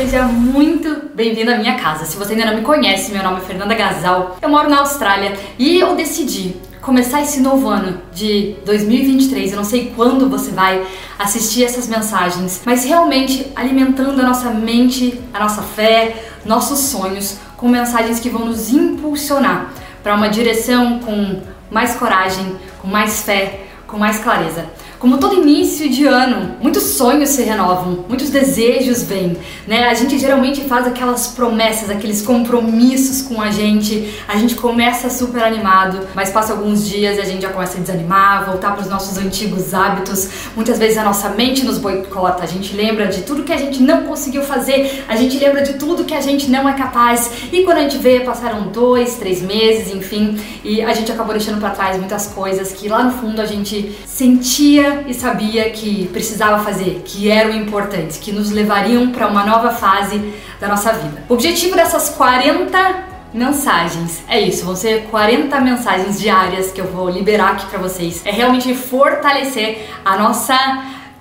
seja muito bem-vindo à minha casa. Se você ainda não me conhece, meu nome é Fernanda Gasal, eu moro na Austrália e eu decidi começar esse novo ano de 2023. Eu não sei quando você vai assistir essas mensagens, mas realmente alimentando a nossa mente, a nossa fé, nossos sonhos com mensagens que vão nos impulsionar para uma direção com mais coragem, com mais fé, com mais clareza. Como todo início de ano, muitos sonhos se renovam, muitos desejos vêm, né? A gente geralmente faz aquelas promessas, aqueles compromissos com a gente, a gente começa super animado, mas passa alguns dias e a gente já começa a desanimar, voltar para os nossos antigos hábitos. Muitas vezes a nossa mente nos boicota, a gente lembra de tudo que a gente não conseguiu fazer, a gente lembra de tudo que a gente não é capaz. E quando a gente vê, passaram dois, três meses, enfim, e a gente acabou deixando para trás muitas coisas que lá no fundo a gente sentia e sabia que precisava fazer, que eram importantes, que nos levariam para uma nova fase da nossa vida. O objetivo dessas 40 mensagens. É isso, vão ser 40 mensagens diárias que eu vou liberar aqui para vocês. É realmente fortalecer a nossa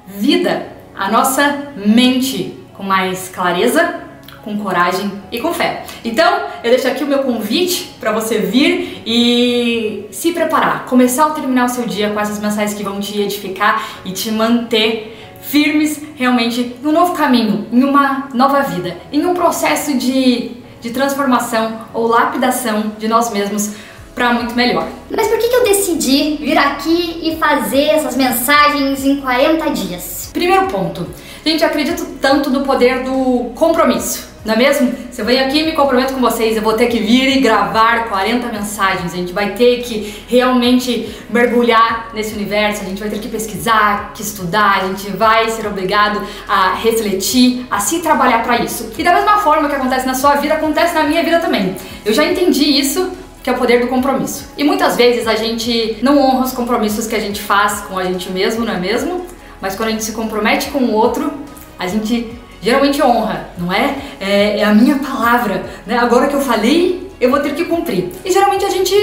vida, a nossa mente com mais clareza, com coragem e com fé. Então, eu deixo aqui o meu convite para você vir e se preparar, começar ou terminar o seu dia com essas mensagens que vão te edificar e te manter firmes realmente no novo caminho, em uma nova vida, em um processo de, de transformação ou lapidação de nós mesmos para muito melhor. Mas por que, que eu decidi vir aqui e fazer essas mensagens em 40 dias? Primeiro ponto, gente, acredito tanto no poder do compromisso. Não é mesmo? Se eu venho aqui e me comprometo com vocês, eu vou ter que vir e gravar 40 mensagens. A gente vai ter que realmente mergulhar nesse universo, a gente vai ter que pesquisar, que estudar, a gente vai ser obrigado a refletir, a se trabalhar para isso. E da mesma forma que acontece na sua vida, acontece na minha vida também. Eu já entendi isso que é o poder do compromisso. E muitas vezes a gente não honra os compromissos que a gente faz com a gente mesmo, não é mesmo? Mas quando a gente se compromete com o outro, a gente geralmente honra, não é? é? É, a minha palavra, né? Agora que eu falei, eu vou ter que cumprir. E geralmente a gente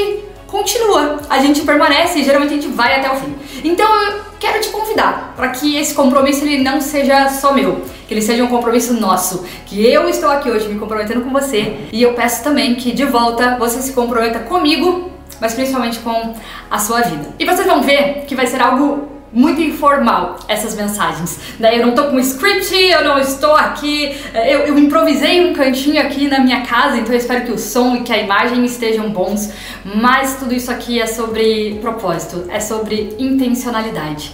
continua, a gente permanece e geralmente a gente vai até o fim. Então eu quero te convidar para que esse compromisso ele não seja só meu, que ele seja um compromisso nosso, que eu estou aqui hoje me comprometendo com você e eu peço também que de volta você se comprometa comigo, mas principalmente com a sua vida. E vocês vão ver que vai ser algo muito informal essas mensagens. Daí eu não tô com script, eu não estou aqui, eh, eu, eu, improvisei um cantinho aqui na minha casa, então eu espero que o som e que a imagem estejam bons, mas tudo isso aqui é sobre propósito, é sobre intencionalidade.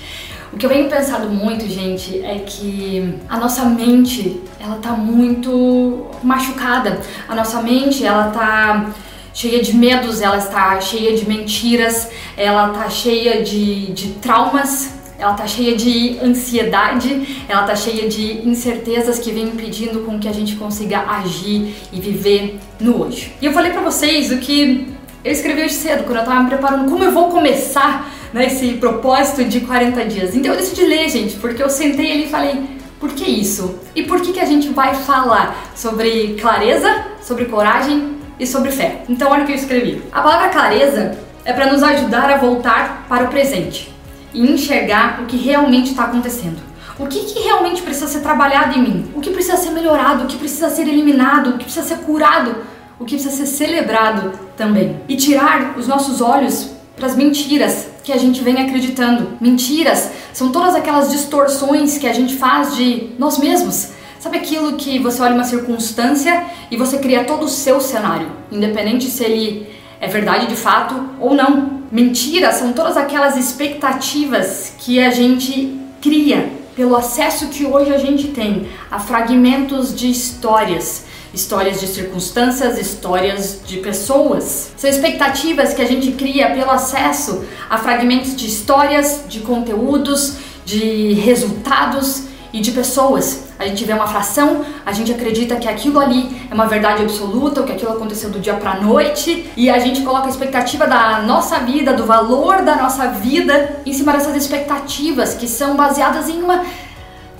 O que eu venho pensando muito, gente, é que a nossa mente, ela tá muito machucada. A nossa mente, ela tá cheia de medos, ela está cheia de mentiras, ela está cheia de, de traumas, ela está cheia de ansiedade, ela está cheia de incertezas que vem impedindo com que a gente consiga agir e viver no hoje. E eu falei para vocês o que eu escrevi hoje cedo, quando eu estava me preparando, como eu vou começar né, esse propósito de 40 dias. Então eu decidi ler, gente, porque eu sentei ali e falei, por que isso? E por que, que a gente vai falar sobre clareza, sobre coragem e sobre fé. Então, olha o que eu escrevi. A palavra clareza é para nos ajudar a voltar para o presente e enxergar o que realmente está acontecendo. O que, que, realmente precisa ser trabalhado em mim? O que precisa ser melhorado? O que precisa ser eliminado? O que precisa ser curado? O que precisa ser celebrado também? E tirar os nossos olhos para as mentiras que a gente vem acreditando. Mentiras são todas aquelas distorções que a gente faz de nós mesmos Sabe aquilo que você olha uma circunstância e você cria todo o seu cenário, independente se ele é verdade de fato ou não. Mentiras são todas aquelas expectativas que a gente cria pelo acesso que hoje a gente tem a fragmentos de histórias, histórias de circunstâncias, histórias de pessoas. São expectativas que a gente cria pelo acesso a fragmentos de histórias, de conteúdos, de resultados e de pessoas. A gente vê uma fração, a gente acredita que aquilo ali é uma verdade absoluta, ou que aquilo aconteceu do dia para noite, e a gente coloca a expectativa da nossa vida, do valor da nossa vida em cima dessas expectativas que são baseadas em uma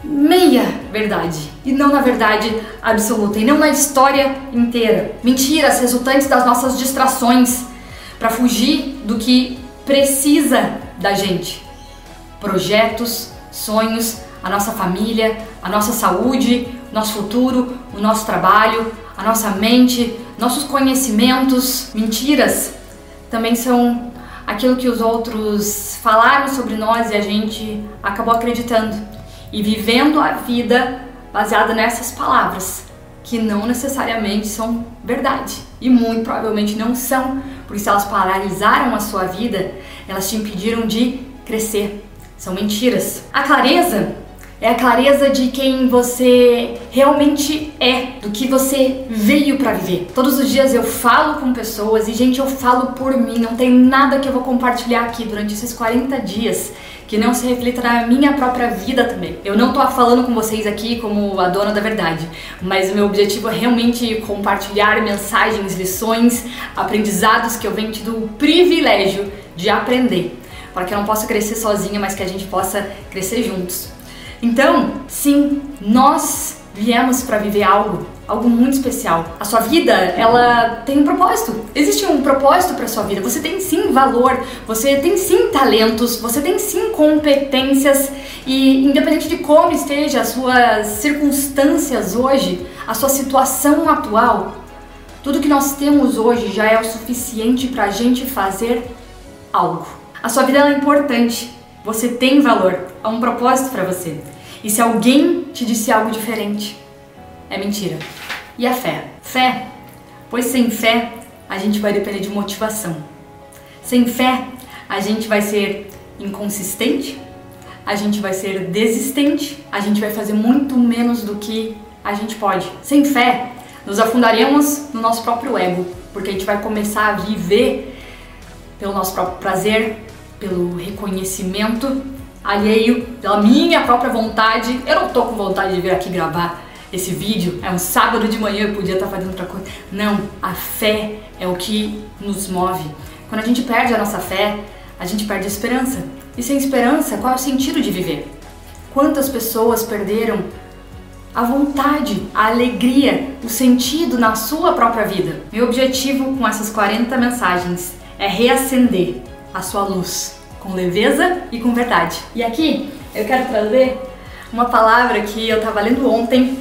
meia verdade e não na verdade absoluta e não na história inteira. Mentiras resultantes das nossas distrações para fugir do que precisa da gente. Projetos, sonhos, a nossa família, a nossa saúde, nosso futuro, o nosso trabalho, a nossa mente, nossos conhecimentos. Mentiras também são aquilo que os outros falaram sobre nós e a gente acabou acreditando e vivendo a vida baseada nessas palavras que não necessariamente são verdade e muito provavelmente não são, porque se elas paralisaram a sua vida, elas te impediram de crescer. São mentiras. A clareza é a clareza de quem você realmente é, do que você veio para viver. Todos os dias eu falo com pessoas e, gente, eu falo por mim. Não tem nada que eu vou compartilhar aqui durante esses 40 dias que não se reflita na minha própria vida também. Eu não tô falando com vocês aqui como a dona da verdade, mas o meu objetivo é realmente compartilhar mensagens, lições, aprendizados que eu venho tido o privilégio de aprender, para que eu não possa crescer sozinha, mas que a gente possa crescer juntos. Então, sim, nós viemos para viver algo, algo muito especial. A sua vida, ela tem um propósito. Existe um propósito para sua vida. Você tem sim valor, você tem sim talentos, você tem sim competências e independente de como esteja as suas circunstâncias hoje, a sua situação atual, tudo que nós temos hoje já é o suficiente para a gente fazer algo. A sua vida é importante. Você tem valor, há um propósito para você. E se alguém te disse algo diferente, é mentira. E a fé? Fé. Pois sem fé, a gente vai depender de motivação. Sem fé, a gente vai ser inconsistente, a gente vai ser desistente, a gente vai fazer muito menos do que a gente pode. Sem fé, nos afundaremos no nosso próprio ego, porque a gente vai começar a viver pelo nosso próprio prazer, pelo reconhecimento alheio, pela minha própria vontade. Eu não tô com vontade de vir aqui gravar esse vídeo. É um sábado de manhã, eu podia estar fazendo outra coisa. Não, a fé é o que nos move. Quando a gente perde a nossa fé, a gente perde a esperança. E sem esperança, qual é o sentido de viver? Quantas pessoas perderam a vontade, a alegria, o sentido na sua própria vida? Meu objetivo com essas 40 mensagens é reacender a sua luz com leveza e com verdade. E aqui eu quero trazer uma palavra que eu estava lendo ontem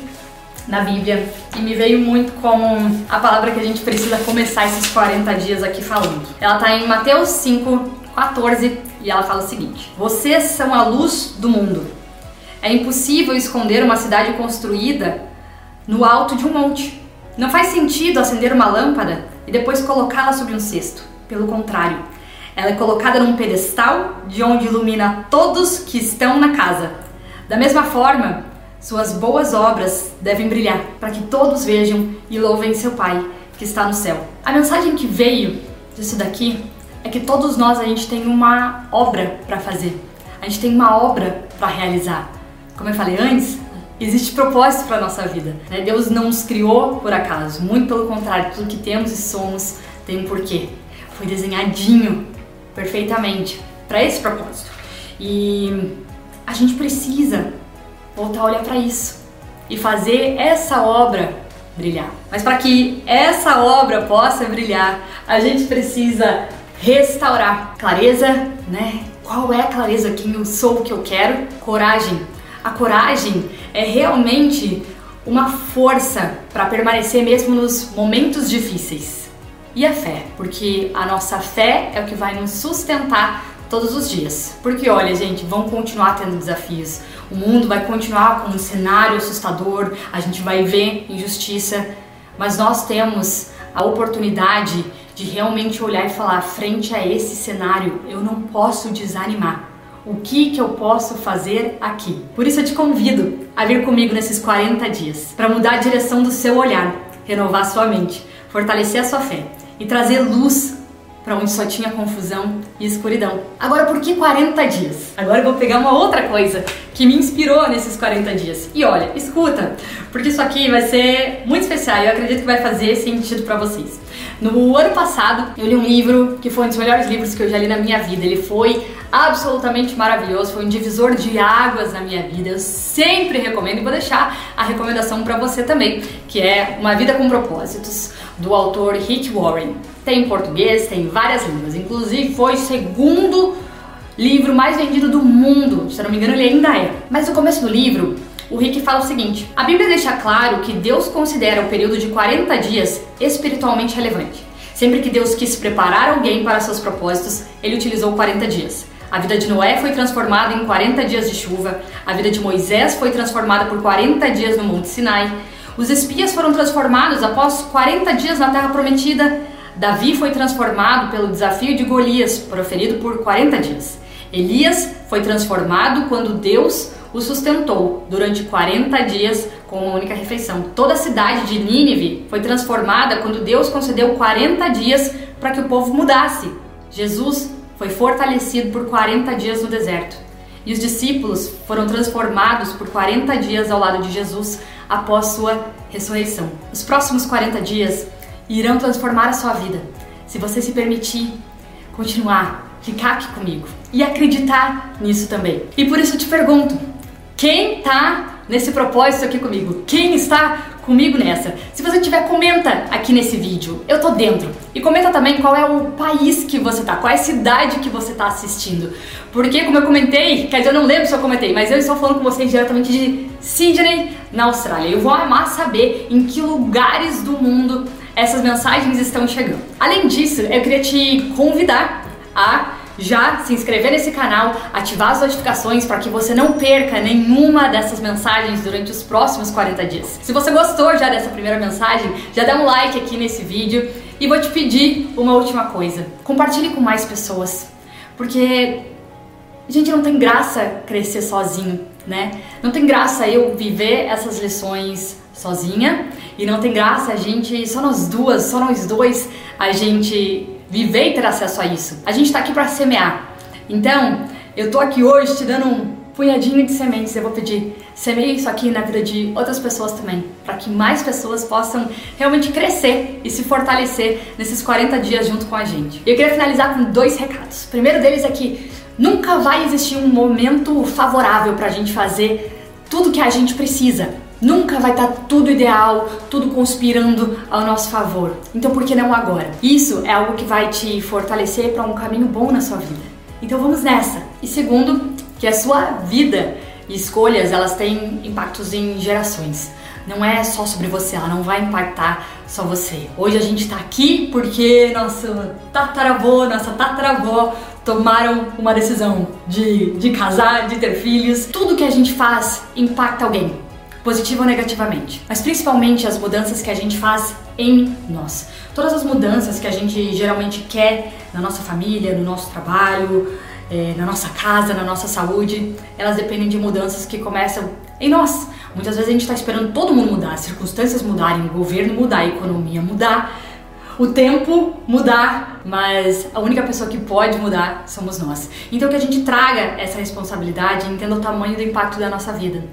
na Bíblia e me veio muito como a palavra que a gente precisa começar esses 40 dias aqui falando. Ela está em Mateus 5, 14 e ela fala o seguinte: Vocês são a luz do mundo. É impossível esconder uma cidade construída no alto de um monte. Não faz sentido acender uma lâmpada e depois colocá-la sobre um cesto. Pelo contrário, ela é colocada num pedestal de onde ilumina todos que estão na casa. Da mesma forma, suas boas obras devem brilhar para que todos vejam e louvem seu Pai que está no céu. A mensagem que veio disso daqui é que todos nós a gente tem uma obra para fazer. A gente tem uma obra para realizar. Como eu falei antes, existe propósito para nossa vida. Né? Deus não nos criou por acaso. Muito pelo contrário, tudo que temos e somos tem um porquê. Foi desenhadinho perfeitamente para esse propósito. E a gente precisa voltar a olhar para isso e fazer essa obra brilhar. Mas para que essa obra possa brilhar, a gente precisa restaurar clareza, né? Qual é a clareza? Quem eu sou, o que eu quero? Coragem. A coragem é realmente uma força para permanecer mesmo nos momentos difíceis e a fé, porque a nossa fé é o que vai nos sustentar todos os dias. Porque olha, gente, vão continuar tendo desafios. O mundo vai continuar com um cenário assustador, a gente vai ver injustiça, mas nós temos a oportunidade de realmente olhar e falar frente a esse cenário, eu não posso desanimar. O que que eu posso fazer aqui? Por isso eu te convido a vir comigo nesses 40 dias para mudar a direção do seu olhar, renovar sua mente, fortalecer a sua fé e trazer luz para onde só tinha confusão e escuridão. Agora, por que 40 dias? Agora eu vou pegar uma outra coisa que me inspirou nesses 40 dias. E olha, escuta, porque isso aqui vai ser muito especial e eu acredito que vai fazer sentido para vocês. No ano passado, eu li um livro que foi um dos melhores livros que eu já li na minha vida. Ele foi absolutamente maravilhoso, foi um divisor de águas na minha vida. Eu sempre recomendo e vou deixar a recomendação para você também, que é Uma Vida com Propósitos, do autor Rick Warren. Tem em português, tem em várias línguas, inclusive foi o segundo livro mais vendido do mundo. Se eu não me engano, ele ainda é. Mas no começo do livro, o Rick fala o seguinte: a Bíblia deixa claro que Deus considera o período de 40 dias espiritualmente relevante. Sempre que Deus quis preparar alguém para seus propósitos, ele utilizou 40 dias. A vida de Noé foi transformada em 40 dias de chuva, a vida de Moisés foi transformada por 40 dias no Monte Sinai, os espias foram transformados após 40 dias na Terra Prometida, Davi foi transformado pelo desafio de Golias, proferido por 40 dias. Elias foi transformado quando Deus o sustentou durante 40 dias com uma única refeição. Toda a cidade de Nínive foi transformada quando Deus concedeu 40 dias para que o povo mudasse. Jesus foi fortalecido por 40 dias no deserto. E os discípulos foram transformados por 40 dias ao lado de Jesus após sua ressurreição. Os próximos 40 dias irão transformar a sua vida. Se você se permitir continuar, ficar aqui comigo e acreditar nisso também. E por isso eu te pergunto: quem está nesse propósito aqui comigo? Quem está comigo nessa? Se você tiver, comenta aqui nesse vídeo. Eu tô dentro. E comenta também qual é o país que você tá, qual é a cidade que você tá assistindo. Porque, como eu comentei, quer dizer, eu não lembro se eu comentei, mas eu estou falando com vocês diretamente de Sydney, na Austrália. Eu vou amar saber em que lugares do mundo essas mensagens estão chegando. Além disso, eu queria te convidar a já se inscrever nesse canal, ativar as notificações para que você não perca nenhuma dessas mensagens durante os próximos 40 dias. Se você gostou já dessa primeira mensagem, já dá um like aqui nesse vídeo e vou te pedir uma última coisa. Compartilhe com mais pessoas, porque gente não tem graça crescer sozinho, né? Não tem graça eu viver essas lições sozinha e não tem graça a gente só nós duas, só nós dois a gente viver e ter acesso a isso. A gente está aqui para semear. Então, eu tô aqui hoje te dando um punhadinho de sementes. Eu vou pedir, semeie isso aqui na vida de outras pessoas também, para que mais pessoas possam realmente crescer e se fortalecer nesses 40 dias junto com a gente. Eu queria finalizar com dois recados. O primeiro deles é que nunca vai existir um momento favorável para a gente fazer tudo que a gente precisa. Nunca vai estar tá tudo ideal, tudo conspirando ao nosso favor. Então por que não agora? Isso é algo que vai te fortalecer para um caminho bom na sua vida. Então vamos nessa. E segundo, que a sua vida e escolhas, elas têm impactos em gerações. Não é só sobre você, ela não vai impactar só você. Hoje a gente tá aqui porque nosso tataravô, nossa tataravó tomaram uma decisão de, de casar, de ter filhos. Tudo que a gente faz impacta alguém positiva ou negativamente, mas principalmente as mudanças que a gente faz em nós. Todas as mudanças que a gente geralmente quer na nossa família, no nosso trabalho, é, na nossa casa, na nossa saúde, elas dependem de mudanças que começam em nós. Muitas vezes a gente está esperando todo mundo mudar, as circunstâncias mudarem, o governo mudar, a economia mudar, o tempo mudar, mas a única pessoa que pode mudar somos nós. Então que a gente traga essa responsabilidade e entenda o tamanho do impacto da nossa vida.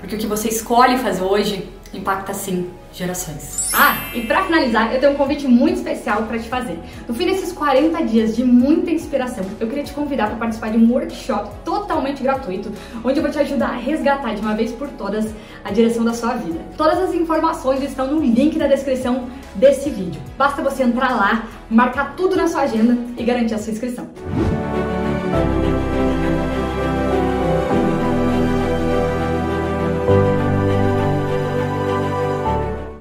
Porque o que você escolhe fazer hoje impacta sim gerações. Ah, e para finalizar, eu tenho um convite muito especial para te fazer. No fim desses 40 dias de muita inspiração, eu queria te convidar para participar de um workshop totalmente gratuito, onde eu vou te ajudar a resgatar de uma vez por todas a direção da sua vida. Todas as informações estão no link da descrição desse vídeo. Basta você entrar lá, marcar tudo na sua agenda e garantir a sua inscrição.